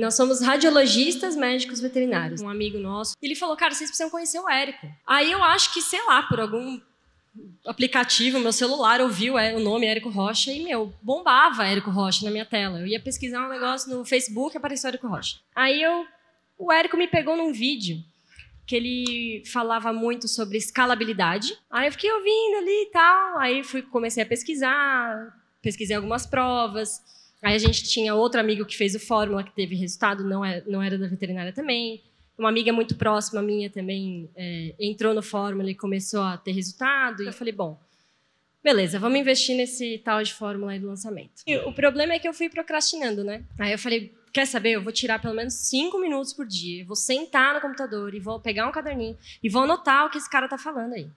Nós somos radiologistas médicos veterinários. Um amigo nosso, ele falou, cara, vocês precisam conhecer o Érico. Aí eu acho que, sei lá, por algum aplicativo, meu celular ouviu o nome Érico Rocha e, meu, bombava Érico Rocha na minha tela. Eu ia pesquisar um negócio no Facebook apareceu Érico Rocha. Aí eu, o Érico me pegou num vídeo que ele falava muito sobre escalabilidade. Aí eu fiquei ouvindo ali e tal. Aí fui, comecei a pesquisar, pesquisei algumas provas. Aí a gente tinha outro amigo que fez o Fórmula, que teve resultado, não, é, não era da veterinária também. Uma amiga muito próxima minha também é, entrou no Fórmula e começou a ter resultado. E eu falei, bom, beleza, vamos investir nesse tal de Fórmula aí do lançamento. E o problema é que eu fui procrastinando, né? Aí eu falei, quer saber? Eu vou tirar pelo menos cinco minutos por dia. Eu vou sentar no computador e vou pegar um caderninho e vou anotar o que esse cara tá falando aí.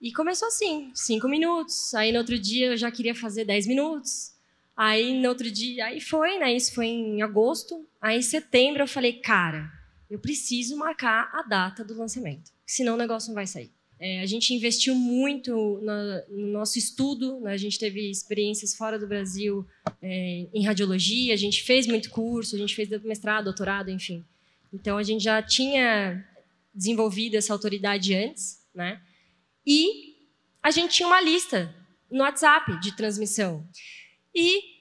E começou assim, cinco minutos. Aí no outro dia eu já queria fazer dez minutos. Aí no outro dia, aí foi, né? Isso foi em agosto. Aí em setembro eu falei, cara, eu preciso marcar a data do lançamento, senão o negócio não vai sair. É, a gente investiu muito no nosso estudo, né? a gente teve experiências fora do Brasil é, em radiologia, a gente fez muito curso, a gente fez mestrado, doutorado, enfim. Então a gente já tinha desenvolvido essa autoridade antes, né? E a gente tinha uma lista no WhatsApp de transmissão. E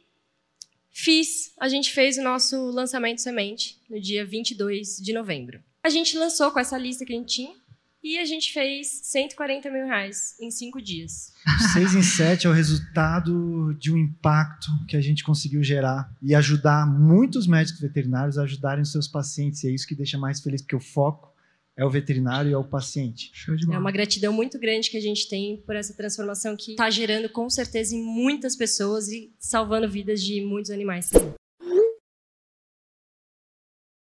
Fiz, a gente fez o nosso lançamento semente no dia 22 de novembro. A gente lançou com essa lista que a gente tinha e a gente fez 140 mil reais em cinco dias. 6 em 7 é o resultado de um impacto que a gente conseguiu gerar e ajudar muitos médicos veterinários a ajudarem os seus pacientes. E é isso que deixa mais feliz, porque o foco é o veterinário e é o paciente. É uma gratidão muito grande que a gente tem por essa transformação que está gerando com certeza em muitas pessoas e salvando vidas de muitos animais também.